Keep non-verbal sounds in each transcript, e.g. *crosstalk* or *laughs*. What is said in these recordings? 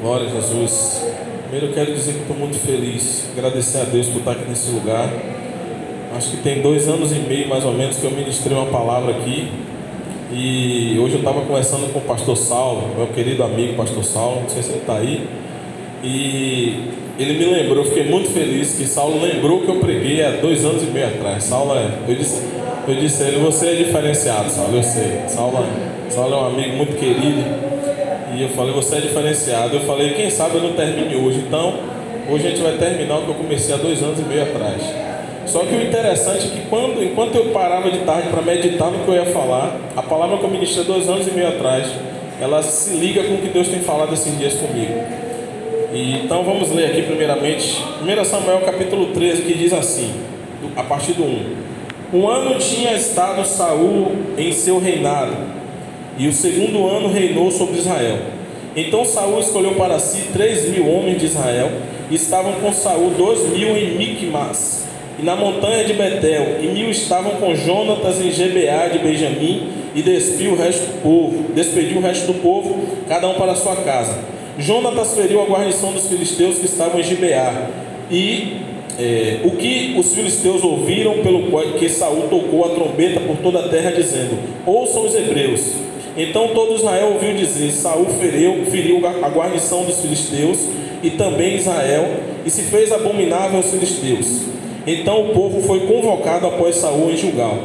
Glória a Jesus. Primeiro eu quero dizer que estou muito feliz, agradecer a Deus por estar aqui nesse lugar. Acho que tem dois anos e meio mais ou menos que eu ministrei uma palavra aqui. E hoje eu estava conversando com o pastor Saulo, meu querido amigo pastor Saulo, não sei se ele está aí. E ele me lembrou, fiquei muito feliz que Saulo lembrou que eu preguei há dois anos e meio atrás. Saulo é, eu disse, eu disse a ele, você é diferenciado, Saulo, eu sei. Saulo, é, Saulo é um amigo muito querido. E eu falei, você é diferenciado. Eu falei, quem sabe eu não termine hoje. Então, hoje a gente vai terminar o que eu comecei há dois anos e meio atrás. Só que o interessante é que quando, enquanto eu parava de tarde para meditar no que eu ia falar, a palavra que eu ministrei dois anos e meio atrás, ela se liga com o que Deus tem falado esses dias comigo. E, então vamos ler aqui primeiramente, 1 Samuel capítulo 13, que diz assim, a partir do 1. Um ano tinha estado Saul em seu reinado, e o segundo ano reinou sobre Israel. Então Saul escolheu para si três mil homens de Israel, e estavam com Saul dois mil em Micmas, e na montanha de Betel, e mil estavam com Jonatas em Gebeá de Benjamim, e despediu o resto do povo, despediu o resto do povo, cada um para sua casa. Jonatas feriu a guarnição dos filisteus que estavam em Gibeá, e é, o que os filisteus ouviram pelo qual que Saul tocou a trombeta por toda a terra, dizendo: Ouçam os hebreus. Então todo Israel ouviu dizer: Saul feriu, feriu a guarnição dos filisteus e também Israel, e se fez abominável aos filisteus. Então o povo foi convocado após Saul em Gilgal.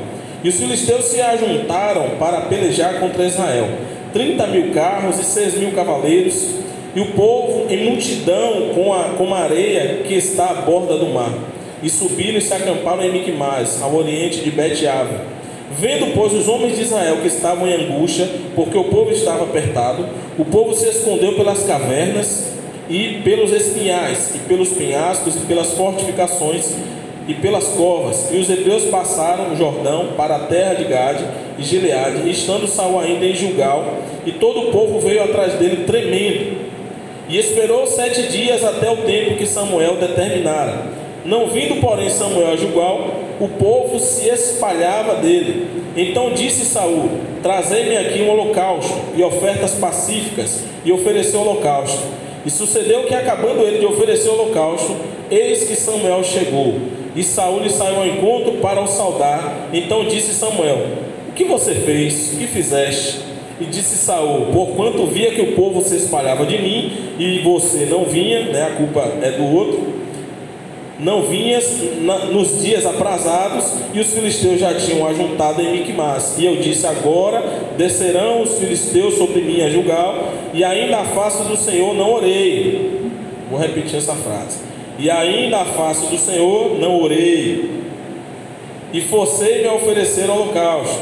E os filisteus se ajuntaram para pelejar contra Israel. Trinta mil carros e seis mil cavaleiros, e o povo em multidão com a, com a areia que está à borda do mar. E subiram e se acamparam em Micmas, ao oriente de Bet-Ave. Vendo, pois, os homens de Israel que estavam em angústia, porque o povo estava apertado, o povo se escondeu pelas cavernas e pelos espinhais, e pelos penhascos, e pelas fortificações, e pelas covas. E os hebreus passaram o Jordão para a terra de Gade e Gileade, estando Saul ainda em Gilgal, e todo o povo veio atrás dele tremendo. E esperou sete dias até o tempo que Samuel determinara. Não vindo, porém, Samuel a Gilgal, o povo se espalhava dele. Então disse Saul: Trazei-me aqui um holocausto e ofertas pacíficas, e ofereceu o holocausto. E sucedeu que, acabando ele de oferecer o holocausto, eis que Samuel chegou. E Saul lhe saiu ao encontro para o saudar. Então disse Samuel: O que você fez? O que fizeste? E disse Saul: Porquanto via que o povo se espalhava de mim e você não vinha, né, a culpa é do outro, não vinhas nos dias aprazados, e os filisteus já tinham ajuntado em Micmas. E eu disse: Agora descerão os filisteus sobre mim a julgar, e ainda a face do Senhor não orei. Vou repetir essa frase. E ainda a face do Senhor não orei. E forcei-me a oferecer holocausto.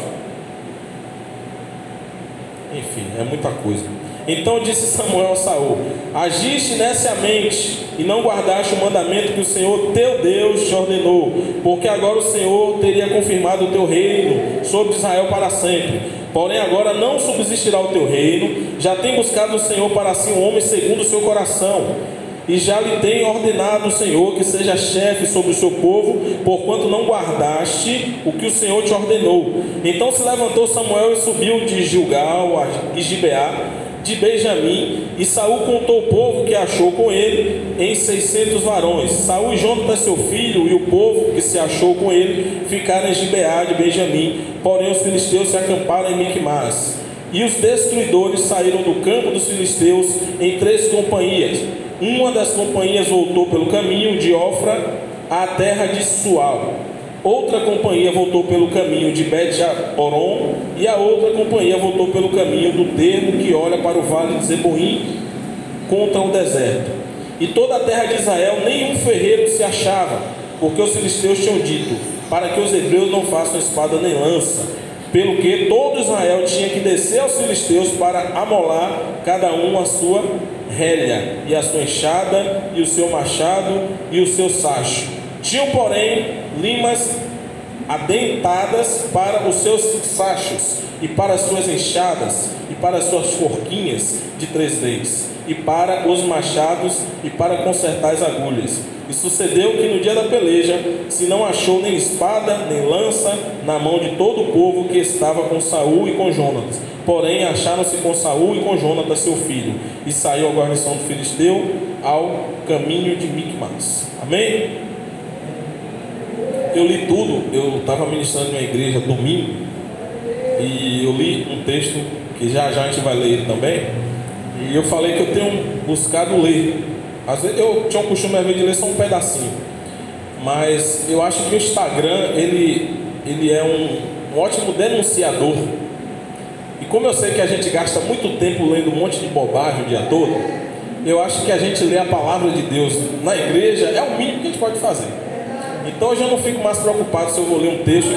Enfim, é muita coisa. Então disse Samuel a Saul: Agiste neciamente e não guardaste o mandamento que o Senhor teu Deus te ordenou, porque agora o Senhor teria confirmado o teu reino sobre Israel para sempre. Porém, agora não subsistirá o teu reino, já tem buscado o Senhor para si um homem segundo o seu coração, e já lhe tem ordenado o Senhor que seja chefe sobre o seu povo, porquanto não guardaste o que o Senhor te ordenou. Então se levantou Samuel e subiu de Gilgal a Gibeá de Benjamim, e Saul contou o povo que achou com ele em seiscentos varões. Saul e Jonathan seu filho e o povo que se achou com ele ficaram em Gibeá de Benjamim, porém os filisteus se acamparam em Micmas. E os destruidores saíram do campo dos filisteus em três companhias. Uma das companhias voltou pelo caminho de Ofra à terra de Sual Outra companhia voltou pelo caminho de Bet-Oron e a outra companhia voltou pelo caminho do termo que olha para o vale de Zeboim contra o deserto. E toda a terra de Israel, nenhum ferreiro se achava, porque os filisteus tinham dito, para que os hebreus não façam espada nem lança, pelo que todo Israel tinha que descer aos filisteus para amolar cada um a sua rélia, e a sua enxada, e o seu machado, e o seu sacho tinham, porém, limas adentadas para os seus sachos e para as suas enxadas e para as suas forquinhas de três dentes, e para os machados, e para consertar as agulhas. E sucedeu que no dia da peleja se não achou nem espada, nem lança na mão de todo o povo que estava com Saul e com Jonatas. Porém, acharam-se com Saul e com Jonatas, seu filho, e saiu a guarnição do filisteu ao caminho de Micmas. Amém? Eu li tudo, eu estava ministrando em uma igreja domingo, e eu li um texto que já já a gente vai ler também, e eu falei que eu tenho buscado ler às vezes eu tinha um costume de ler só um pedacinho. Mas eu acho que o Instagram ele, ele é um, um ótimo denunciador. E como eu sei que a gente gasta muito tempo lendo um monte de bobagem o dia todo, eu acho que a gente lê a palavra de Deus na igreja é o mínimo que a gente pode fazer. Então eu não fico mais preocupado se eu vou ler um texto,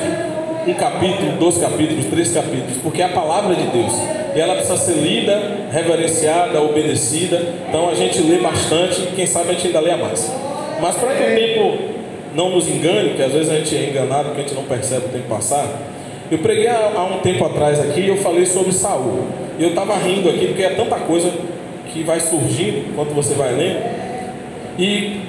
um capítulo, dois capítulos, três capítulos, porque é a palavra de Deus e ela precisa ser lida, reverenciada, obedecida. Então a gente lê bastante quem sabe a gente ainda lê mais. Mas para que o tempo não nos engane, que às vezes a gente é enganado porque a gente não percebe o tempo passar, eu preguei há, há um tempo atrás aqui e eu falei sobre Saul. E eu estava rindo aqui porque é tanta coisa que vai surgindo enquanto você vai lendo. E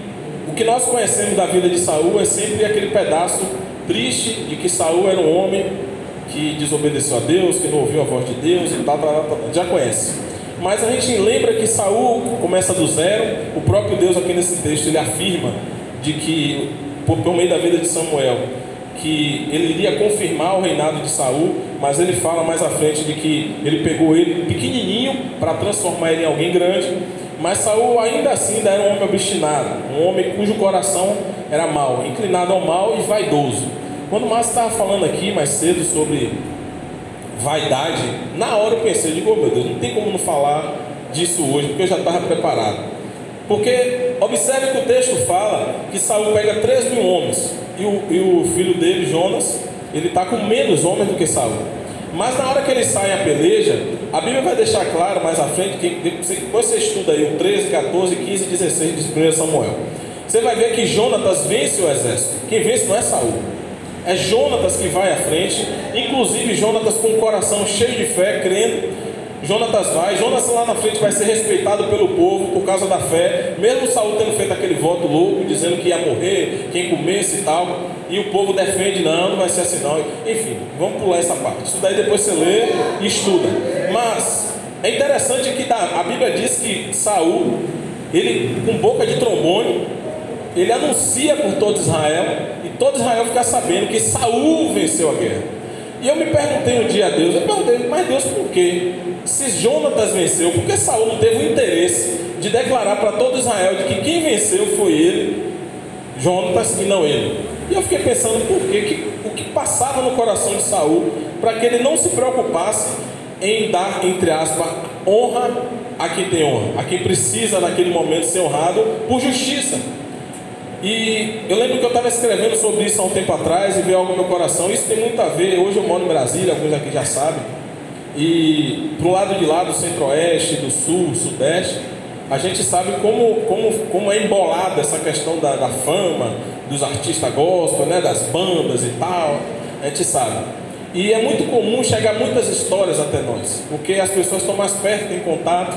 o que nós conhecemos da vida de Saul é sempre aquele pedaço triste de que Saul era um homem que desobedeceu a Deus, que não ouviu a voz de Deus e tal, tal, tal, já conhece. Mas a gente lembra que Saul começa do zero, o próprio Deus aqui nesse texto ele afirma de que por, meio da vida de Samuel que ele iria confirmar o reinado de Saul, mas ele fala mais à frente de que ele pegou ele pequenininho para transformar ele em alguém grande. Mas Saul ainda assim ainda era um homem obstinado, um homem cujo coração era mau, inclinado ao mal e vaidoso. Quando o Márcio estava falando aqui mais cedo sobre vaidade, na hora eu pensei, digo, oh, meu Deus, não tem como não falar disso hoje, porque eu já estava preparado. Porque observe que o texto fala que Saul pega 3 mil homens e o, e o filho dele, Jonas, ele está com menos homens do que Saul. Mas na hora que ele sai a peleja, a Bíblia vai deixar claro mais à frente, que depois você estuda aí o 13, 14, 15 16 de 1 Samuel. Você vai ver que Jonatas vence o exército. Quem vence não é Saul. É Jonatas que vai à frente, inclusive Jonatas com o coração cheio de fé, crendo. Jonatas vai, Jonatas lá na frente vai ser respeitado pelo povo por causa da fé, mesmo Saul tendo feito aquele voto louco, dizendo que ia morrer, quem comesse e tal, e o povo defende, não, não vai ser assim não. Enfim, vamos pular essa parte. Isso daí depois você lê e estuda. Mas é interessante que a Bíblia diz que Saul, ele com boca de trombone, ele anuncia por todo Israel e todo Israel fica sabendo que Saul venceu a guerra. E eu me perguntei um dia a Deus, eu perguntei, mas Deus por quê? Se Jonatas venceu, por que Saul não teve o interesse de declarar para todo Israel de que quem venceu foi ele, Jonatas, e não ele? E eu fiquei pensando por quê? Que, o que passava no coração de Saul para que ele não se preocupasse em dar, entre aspas, honra a quem tem honra, a quem precisa naquele momento ser honrado por justiça. E eu lembro que eu estava escrevendo sobre isso há um tempo atrás e veio algo no meu coração. Isso tem muito a ver. Hoje eu moro em Brasília, alguns aqui já sabem. E para o lado de lá do centro-oeste, do sul, sudeste, a gente sabe como, como, como é embolada essa questão da, da fama, dos artistas gospel, né, das bandas e tal. A gente sabe. E é muito comum chegar muitas histórias até nós, porque as pessoas estão mais perto, têm contato.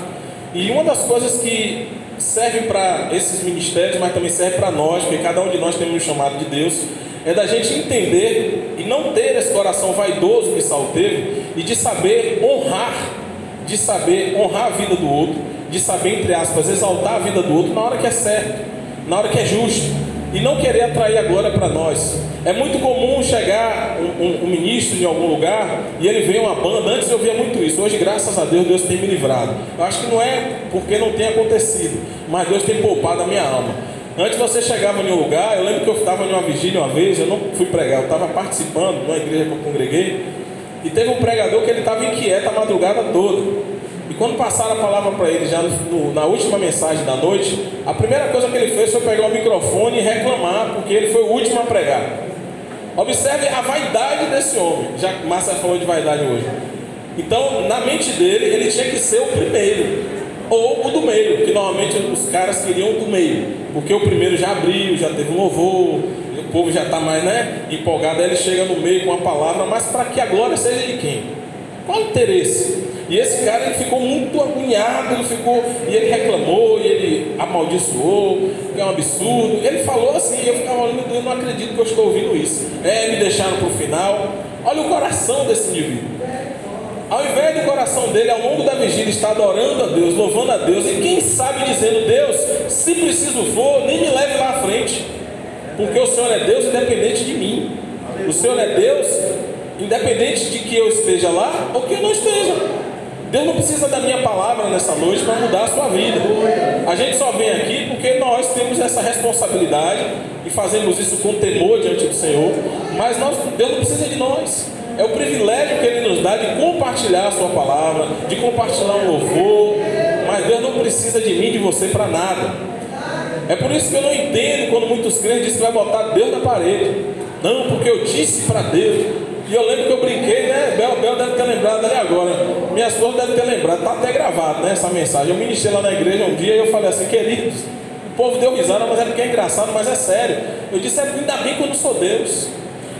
E uma das coisas que serve para esses ministérios, mas também serve para nós, porque cada um de nós temos um chamado de Deus, é da gente entender e não ter esse coração vaidoso que Saul teve, e de saber honrar, de saber honrar a vida do outro, de saber, entre aspas, exaltar a vida do outro na hora que é certo, na hora que é justo e não querer atrair glória para nós. É muito comum chegar um, um, um, ministro de algum lugar e ele vê uma banda. Antes eu via muito isso. Hoje, graças a Deus, Deus tem me livrado. Eu acho que não é porque não tem acontecido, mas Deus tem poupado a minha alma. Antes você chegava em um lugar, eu lembro que eu estava em uma vigília uma vez, eu não fui pregar, eu estava participando de uma igreja que eu congreguei, e teve um pregador que ele estava inquieto a madrugada toda. E quando passaram a palavra para ele, já no, na última mensagem da noite, a primeira coisa que ele fez foi pegar o microfone e reclamar, porque ele foi o último a pregar. Observe a vaidade desse homem. Já Márcia falou de vaidade hoje. Então, na mente dele, ele tinha que ser o primeiro, ou o do meio, que normalmente os caras queriam o do meio, porque o primeiro já abriu, já teve um louvor, o povo já está mais né, empolgado, aí ele chega no meio com a palavra, mas para que a glória seja de quem? Qual o interesse? E esse cara ele ficou muito agoniado, ele ficou, e ele reclamou, e ele amaldiçoou, que é um absurdo. Ele falou assim, eu ficava olhando, eu não acredito que eu estou ouvindo isso. É, me deixaram para o final. Olha o coração desse indivíduo. Ao invés do coração dele, ao longo da vigília, estar adorando a Deus, louvando a Deus, e quem sabe dizendo, Deus, se preciso for, nem me leve lá à frente, porque o Senhor é Deus independente de mim. O Senhor é Deus independente de que eu esteja lá ou que eu não esteja. Deus não precisa da minha palavra nessa noite para mudar a sua vida. A gente só vem aqui porque nós temos essa responsabilidade e fazemos isso com temor diante do Senhor. Mas nós, Deus não precisa de nós. É o privilégio que Ele nos dá de compartilhar a Sua palavra, de compartilhar um louvor. Mas Deus não precisa de mim, de você para nada. É por isso que eu não entendo quando muitos crentes dizem que vai botar Deus na parede. Não, porque eu disse para Deus. E eu lembro que eu brinquei, né? Bel, Bel deve ter lembrado ali agora. Minha esposa deve ter lembrado, está até gravado né, essa mensagem. Eu ministrei lá na igreja um dia e eu falei assim, queridos, o povo deu risada, mas é porque é engraçado, mas é sério. Eu disse, é, ainda bem que eu não sou Deus.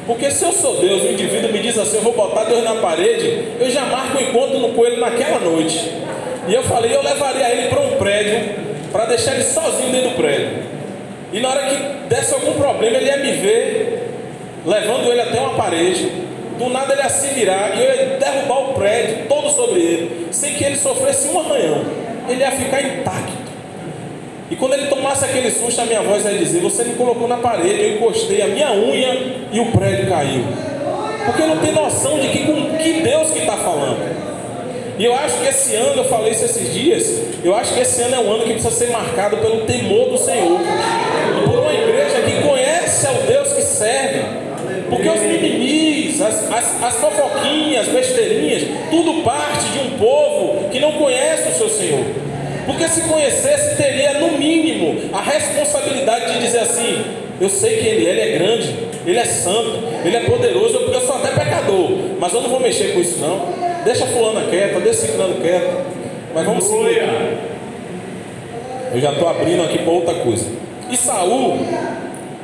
Porque se eu sou Deus, o indivíduo me diz assim, eu vou botar Deus na parede, eu já marco o encontro com ele naquela noite. E eu falei, eu levaria ele para um prédio, para deixar ele sozinho dentro do prédio. E na hora que desse algum problema, ele ia me ver, levando ele até uma parede. Do nada ele virar e eu ia derrubar o prédio todo sobre ele, sem que ele sofresse um arranhão. Ele ia ficar intacto. E quando ele tomasse aquele susto, a minha voz ia dizer: Você me colocou na parede, eu encostei a minha unha e o prédio caiu. Porque não tem noção de que, com que Deus que está falando. E eu acho que esse ano, eu falei isso esses dias, eu acho que esse ano é um ano que precisa ser marcado pelo temor do Senhor. As, as, as fofoquinhas, as besteirinhas, tudo parte de um povo que não conhece o seu Senhor. Porque se conhecesse, teria no mínimo a responsabilidade de dizer assim: eu sei que ele, ele é grande, ele é santo, ele é poderoso, eu, eu sou até pecador, mas eu não vou mexer com isso não. Deixa fulana quieta, deixa ciclano quieto. Mas vamos seguir. Eu já estou abrindo aqui para outra coisa. E Saul,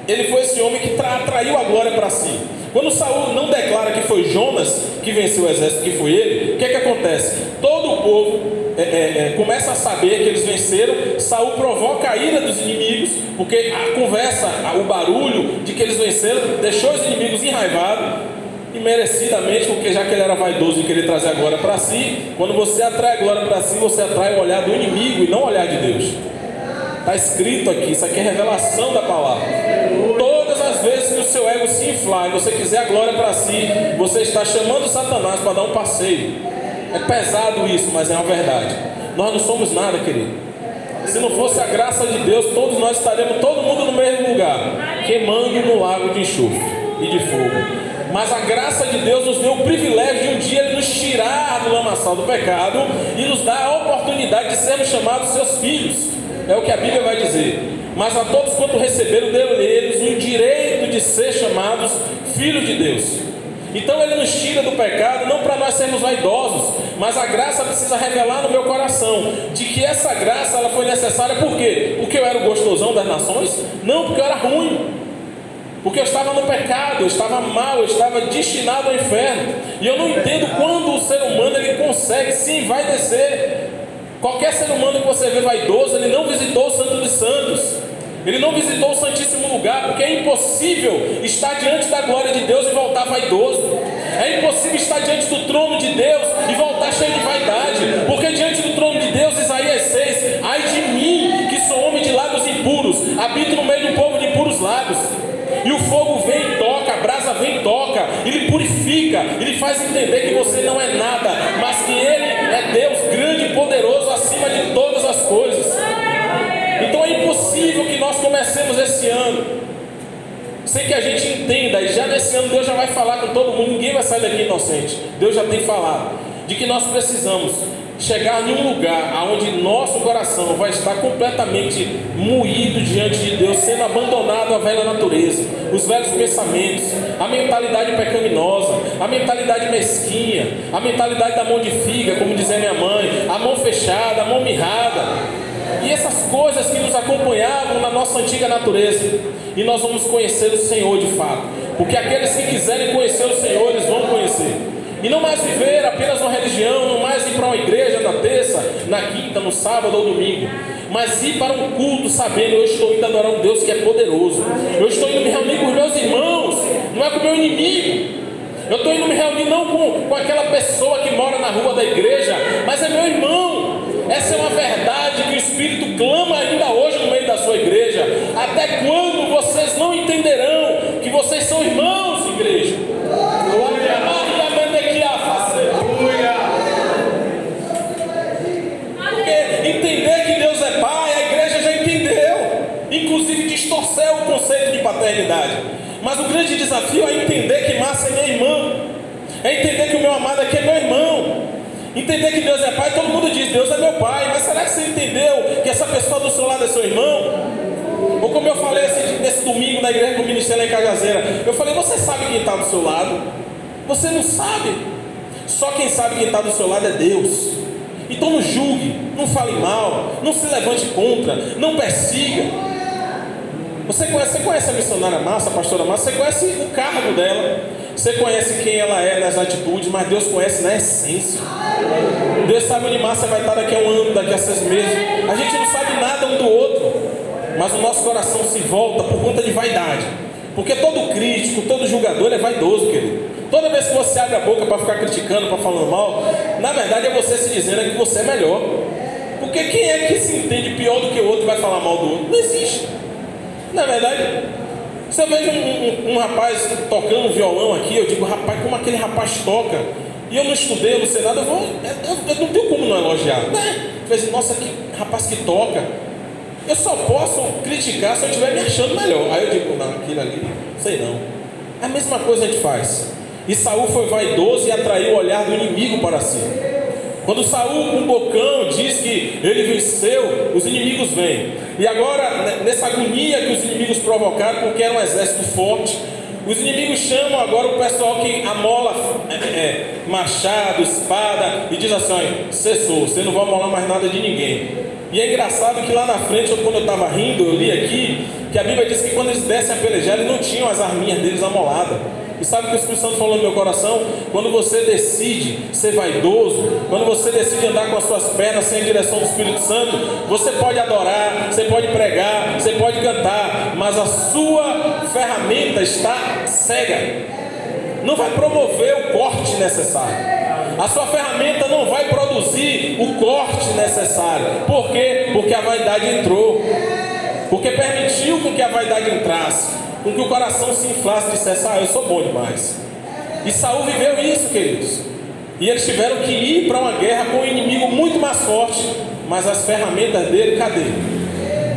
ele foi esse homem que atraiu a glória para si. Quando Saul não declara que foi Jonas que venceu o exército, que foi ele, o que é que acontece? Todo o povo é, é, é, começa a saber que eles venceram, Saul provoca a ira dos inimigos, porque a conversa, o barulho de que eles venceram, deixou os inimigos enraivados, e merecidamente, porque já que ele era vaidoso e queria trazer a glória para si, quando você atrai a glória para si, você atrai o olhar do inimigo e não o olhar de Deus. Está escrito aqui, isso aqui é revelação da palavra. As vezes que o seu ego se inflar e você quiser a glória para si, você está chamando Satanás para dar um passeio. É pesado isso, mas é uma verdade. Nós não somos nada, querido. Se não fosse a graça de Deus, todos nós estaremos todo mundo no mesmo lugar, queimando no lago de enxofre e de fogo. Mas a graça de Deus nos deu o privilégio de um dia nos tirar do lamaçal do pecado e nos dar a oportunidade de sermos chamados seus filhos. É o que a Bíblia vai dizer. Mas a todos quanto receberam, deu eles o direito de ser chamados filhos de Deus. Então ele nos tira do pecado, não para nós sermos vaidosos, mas a graça precisa revelar no meu coração de que essa graça ela foi necessária por quê? Porque eu era o gostosão das nações? Não, porque eu era ruim. Porque eu estava no pecado, eu estava mal, eu estava destinado ao inferno. E eu não entendo quando o ser humano ele consegue, sim, vai descer. Qualquer ser humano que você vê vaidoso, ele não visitou o Santo dos Santos. Ele não visitou o Santíssimo Lugar, porque é impossível estar diante da glória de Deus e voltar vaidoso. É impossível estar diante do trono de Deus e voltar cheio de vaidade, porque diante do trono de Deus, Isaías 6, ai de mim, que sou homem de lábios impuros, habito no meio de um povo de impuros lábios. E o fogo vem e toca, a brasa vem e toca, ele purifica, ele faz entender que você não é nada, mas que ele é Deus grande e poderoso acima de sem que a gente entenda, e já nesse ano Deus já vai falar com todo mundo, ninguém vai sair daqui inocente. Deus já tem falado de que nós precisamos chegar em um lugar onde nosso coração vai estar completamente moído diante de Deus, sendo abandonado à velha natureza, os velhos pensamentos, a mentalidade pecaminosa, a mentalidade mesquinha, a mentalidade da mão de figa, como dizia minha mãe, a mão fechada, a mão mirrada e essas coisas que nos acompanhavam na nossa antiga natureza. E nós vamos conhecer o Senhor de fato. Porque aqueles que quiserem conhecer o Senhor, eles vão conhecer. E não mais viver apenas uma religião, não mais ir para uma igreja na terça, na quinta, no sábado ou domingo, mas ir para um culto sabendo eu estou indo adorar um Deus que é poderoso. Eu estou indo me reunir com os meus irmãos, não é com o meu inimigo. Eu estou indo me reunir não com, com aquela pessoa que mora na rua da igreja, mas é meu irmão. Essa é uma verdade que o Espírito clama ainda hoje no meio da sua igreja. Até quando vocês não entenderão que vocês são irmãos, igreja? Porque entender que Deus é Pai, a igreja já entendeu. Inclusive distorceu o conceito de paternidade. Mas o grande desafio é entender que Márcia é minha irmã. É entender que o meu amado aqui é meu irmão. Entender que Deus é pai, todo mundo diz, Deus é meu pai, mas será que você entendeu que essa pessoa do seu lado é seu irmão? Ou como eu falei esse, nesse domingo na igreja do Ministério em Cajazeira, eu falei, você sabe quem está do seu lado? Você não sabe. Só quem sabe quem está do seu lado é Deus. Então não julgue, não fale mal, não se levante contra, não persiga. Você conhece, você conhece a missionária Massa, a pastora Massa, você conhece o cargo dela. Você conhece quem ela é nas atitudes, mas Deus conhece na essência. Deus sabe onde Márcia vai estar daqui a um ano, daqui a seis meses. A gente não sabe nada um do outro, mas o nosso coração se volta por conta de vaidade. Porque todo crítico, todo julgador é vaidoso, querido. Toda vez que você abre a boca para ficar criticando, para falando mal, na verdade é você se dizendo que você é melhor. Porque quem é que se entende pior do que o outro vai falar mal do outro? Não existe. Na verdade, se vejo um, um, um, rapaz tocando violão aqui, eu digo, rapaz, como aquele rapaz toca. E eu não estudei, eu não sei nada, eu, vou, eu, eu não tenho como não elogiar. Né? Assim, nossa, que rapaz que toca. Eu só posso criticar se eu estiver me achando melhor. Aí eu digo, não, aquilo ali, sei não. É a mesma coisa a gente faz. E Saul foi vaidoso e atraiu o olhar do inimigo para si. Quando Saul com um bocão diz que ele venceu, os inimigos vêm. E agora, nessa agonia que os inimigos provocaram, porque era um exército forte, os inimigos chamam agora o pessoal que amola é, é, machado, espada, e diz assim: cessou, você não vai amolar mais nada de ninguém. E é engraçado que lá na frente, quando eu estava rindo, eu li aqui, que a Bíblia diz que quando eles descem a pelejar, eles não tinham as arminhas deles amoladas. E sabe o que o Espírito Santo falou no meu coração? Quando você decide ser vaidoso, quando você decide andar com as suas pernas sem a direção do Espírito Santo, você pode adorar, você pode pregar, você pode cantar, mas a sua ferramenta está cega. Não vai promover o corte necessário. A sua ferramenta não vai produzir o corte necessário. Por quê? Porque a vaidade entrou. Porque permitiu com que a vaidade entrasse com que o coração se inflasse e dissesse: Ah, eu sou bom demais. E Saul viveu isso, queridos. E eles tiveram que ir para uma guerra com um inimigo muito mais forte, mas as ferramentas dele, cadê?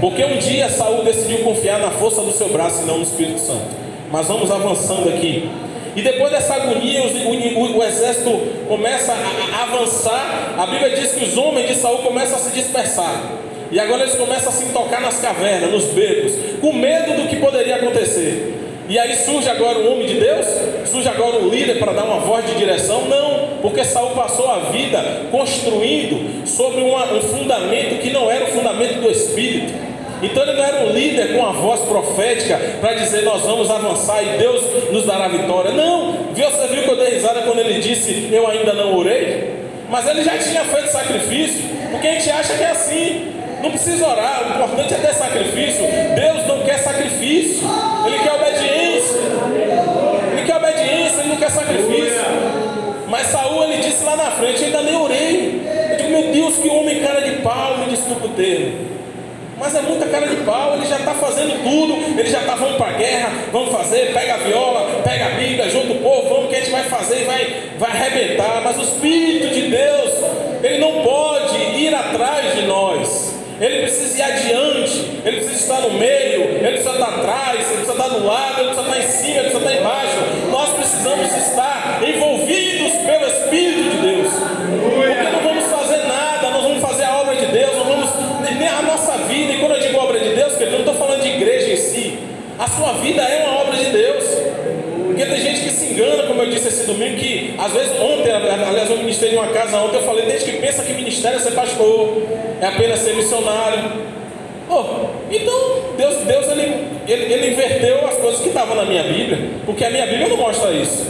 Porque um dia Saul decidiu confiar na força do seu braço e não no Espírito Santo. Mas vamos avançando aqui. E depois dessa agonia, o, o, o exército começa a, a avançar. A Bíblia diz que os homens de Saul começam a se dispersar. E agora eles começam a se tocar nas cavernas, nos becos, com medo do que poderia acontecer. E aí surge agora o homem de Deus? Surge agora o líder para dar uma voz de direção? Não, porque Saul passou a vida construindo sobre uma, um fundamento que não era o fundamento do Espírito. Então ele não era um líder com a voz profética para dizer nós vamos avançar e Deus nos dará vitória. Não, você viu que eu dei risada quando ele disse eu ainda não orei? Mas ele já tinha feito sacrifício, porque a gente acha que é assim. Não precisa orar, o importante é ter sacrifício. Deus não quer sacrifício, Ele quer obediência. Ele quer obediência, Ele não quer sacrifício. Mas Saul ele disse lá na frente, ainda nem orei. Eu digo, meu Deus, que homem cara de pau, me desculpa o termo. Mas é muita cara de pau, ele já está fazendo tudo, ele já está, vamos para a guerra, vamos fazer, pega a viola, pega a Bíblia, junto o povo, vamos que a gente vai fazer e vai, vai arrebentar. Mas o Espírito de Deus, ele não pode ir atrás de nós. Ele precisa ir adiante, ele precisa estar no meio, ele precisa estar atrás, ele precisa estar no lado, ele precisa estar em cima, ele precisa estar embaixo. Nós precisamos estar envolvidos pelo a sua vida é uma obra de Deus. Porque tem gente que se engana, como eu disse esse domingo, que às vezes ontem, aliás, eu ministrei em uma casa ontem, eu falei, desde que pensa que ministério é ser pastor, é apenas ser missionário. Oh, então, Deus, Deus ele, ele, ele inverteu as coisas que estavam na minha Bíblia, porque a minha Bíblia não mostra isso.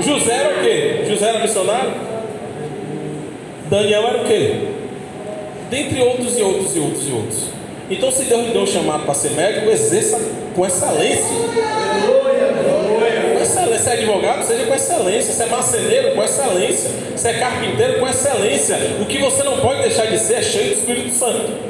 José era o quê? José era missionário? Daniel era o quê? Dentre outros e outros e outros e outros. Então, se Deus lhe deu um chamado para ser médico, exerça com excelência. Com excelência. Se é advogado, seja com excelência. Se é marceneiro, com excelência. Se é carpinteiro, com excelência. O que você não pode deixar de ser é cheio do Espírito Santo.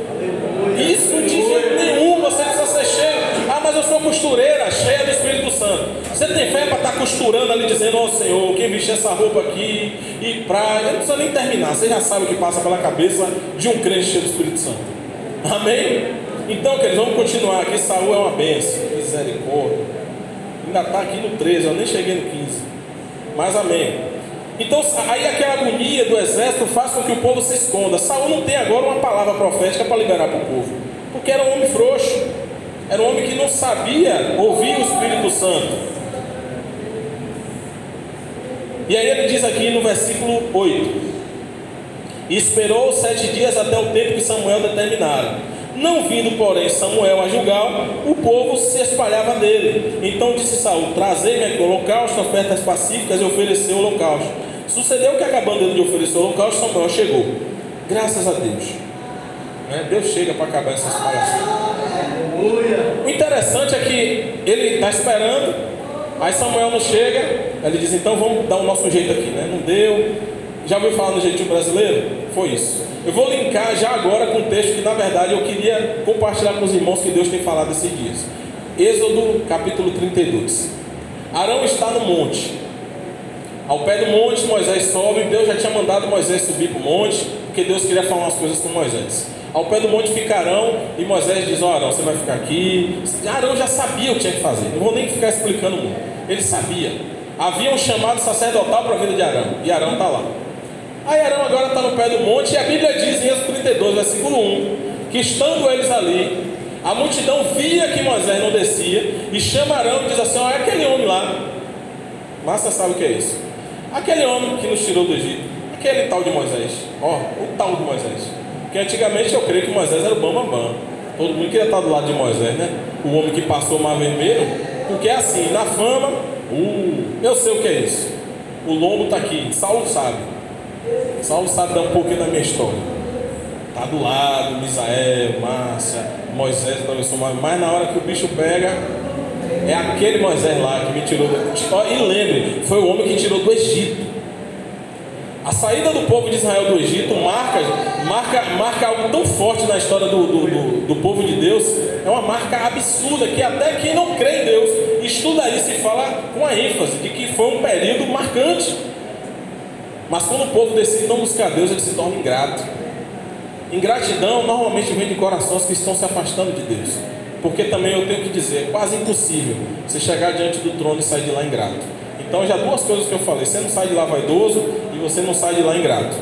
Isso de jeito nenhum você precisa ser cheio. Ah, mas eu sou costureira, cheia do Espírito Santo. Você tem fé para estar tá costurando ali, dizendo: Ó oh, Senhor, quem vestir essa roupa aqui e praia. Não precisa nem terminar, você já sabe o que passa pela cabeça de um crente cheio do Espírito Santo. Amém? Então, queridos, vamos continuar aqui. Saúl é uma benção, misericórdia. Ainda está aqui no 13, eu nem cheguei no 15. Mas amém. Então, aí aquela agonia do exército faz com que o povo se esconda. Saul não tem agora uma palavra profética para liberar para o povo, porque era um homem frouxo, era um homem que não sabia ouvir o Espírito Santo. E aí ele diz aqui no versículo 8: E esperou sete dias até o tempo que Samuel determinara. Não vindo, porém, Samuel a julgar, o povo se espalhava dele. Então disse Saul: Trazei-me aqui o holocausto, ofertas pacíficas, e ofereceu o holocausto. Sucedeu que acabando ele de oferecer o holocausto, Samuel chegou. Graças a Deus. Né? Deus chega para acabar essas palhaçadas. O interessante é que ele está esperando, aí Samuel não chega, ele diz, então vamos dar o nosso jeito aqui, né? Não deu. Já ouviu falar no jeitinho brasileiro? Foi isso. Eu vou linkar já agora com o texto que na verdade eu queria compartilhar com os irmãos que Deus tem falado esses dias. Êxodo capítulo 32. Arão está no monte. Ao pé do monte, Moisés sobe. Deus já tinha mandado Moisés subir para o monte, porque Deus queria falar umas coisas com Moisés. Ao pé do monte fica Arão, e Moisés diz: Ó, Arão, você vai ficar aqui. Arão já sabia o que tinha que fazer, não vou nem ficar explicando muito. Ele sabia. Havia um chamado sacerdotal para a vida de Arão, e Arão está lá. Aí Arão agora está no pé do monte, e a Bíblia diz em Êxodo 32, versículo 1, que estando eles ali, a multidão via que Moisés não descia, e chama Arão e diz assim: Ó, é aquele homem lá. Mas você sabe o que é isso? Aquele homem que nos tirou do Egito, aquele tal de Moisés, ó, o tal de Moisés. Porque antigamente eu creio que Moisés era o Bambambam. Bam, bam. Todo mundo queria estar do lado de Moisés, né? O homem que passou o mar vermelho. Porque é assim, na fama, uh, eu sei o que é isso. O lombo está aqui, Saulo sabe. Saulo sabe dar um pouquinho da minha história. Está do lado, Misael, Márcia, Moisés. Mas na hora que o bicho pega, é aquele Moisés lá que me tirou. Do... E lembre, foi o homem que tirou do Egito. A saída do povo de Israel do Egito marca, marca, marca algo tão forte na história do, do, do, do povo de Deus. É uma marca absurda que até quem não crê em Deus estuda isso e fala com a ênfase de que foi um período marcante. Mas quando o povo decide não buscar Deus, ele se torna ingrato. Ingratidão normalmente vem de corações que estão se afastando de Deus. Porque também eu tenho que dizer, é quase impossível você chegar diante do trono e sair de lá ingrato. Então já duas coisas que eu falei, você não sai de lá vaidoso e você não sai de lá ingrato.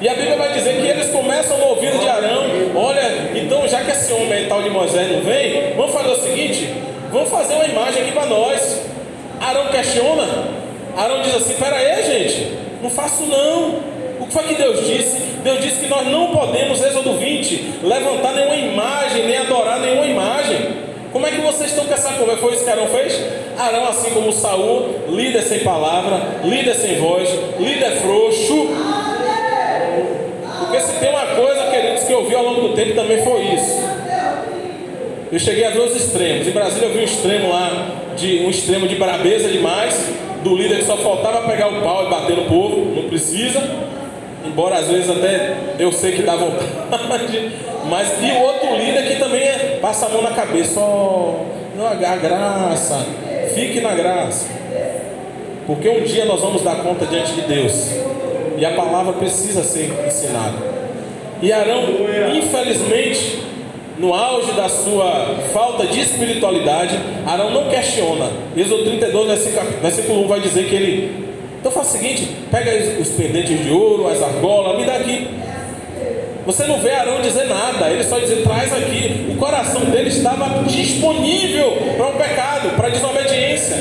E a Bíblia vai dizer que eles começam no ouvido de Arão, olha, então já que esse homem tal de Moisés não vem, vamos fazer o seguinte, vamos fazer uma imagem aqui para nós. Arão questiona, Arão diz assim, pera aí gente, não faço não. O que foi que Deus disse? Deus disse que nós não podemos, Êxodo 20, levantar nenhuma imagem, nem adorar nenhuma imagem. Como é que vocês estão com essa conversa? Foi isso que Arão fez? Arão, assim como Saul, líder sem palavra, líder sem voz, líder frouxo. Porque se tem uma coisa, queridos, que eu vi ao longo do tempo também foi isso. Eu cheguei a ver os extremos. Em Brasília eu vi um extremo lá, de, um extremo de brabeza demais, do líder que só faltava pegar o pau e bater no povo, não precisa. Embora às vezes até eu sei que dá vontade, *laughs* mas e o outro líder que também é, passa a mão na cabeça, ó, oh, a graça, fique na graça. Porque um dia nós vamos dar conta diante de Deus. E a palavra precisa ser ensinada. E Arão, infelizmente, no auge da sua falta de espiritualidade, Arão não questiona. Êxodo 32, versículo 1 vai dizer que ele então faz o seguinte: pega os pendentes de ouro, as argolas, me dá aqui. Você não vê Arão dizer nada, ele só diz: traz aqui. O coração dele estava disponível para o um pecado, para a desobediência.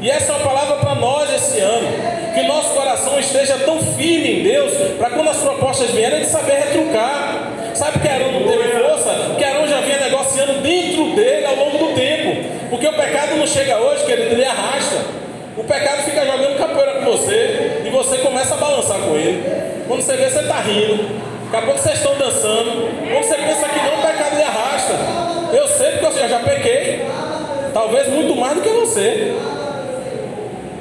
E essa é uma palavra para nós esse ano. Que nosso coração esteja tão firme em Deus, para quando as propostas vierem, de saber retrucar. Sabe que Arão não teve força? Que Arão já vinha negociando dentro dele ao longo do tempo. Porque o pecado não chega hoje, querido, ele arrasta. O pecado fica jogando capoeira com você e você começa a balançar com ele. Quando você vê, você está rindo. Daqui a pouco vocês estão dançando. Quando você pensa que não, o pecado lhe arrasta. Eu sei porque eu já pequei. Talvez muito mais do que você.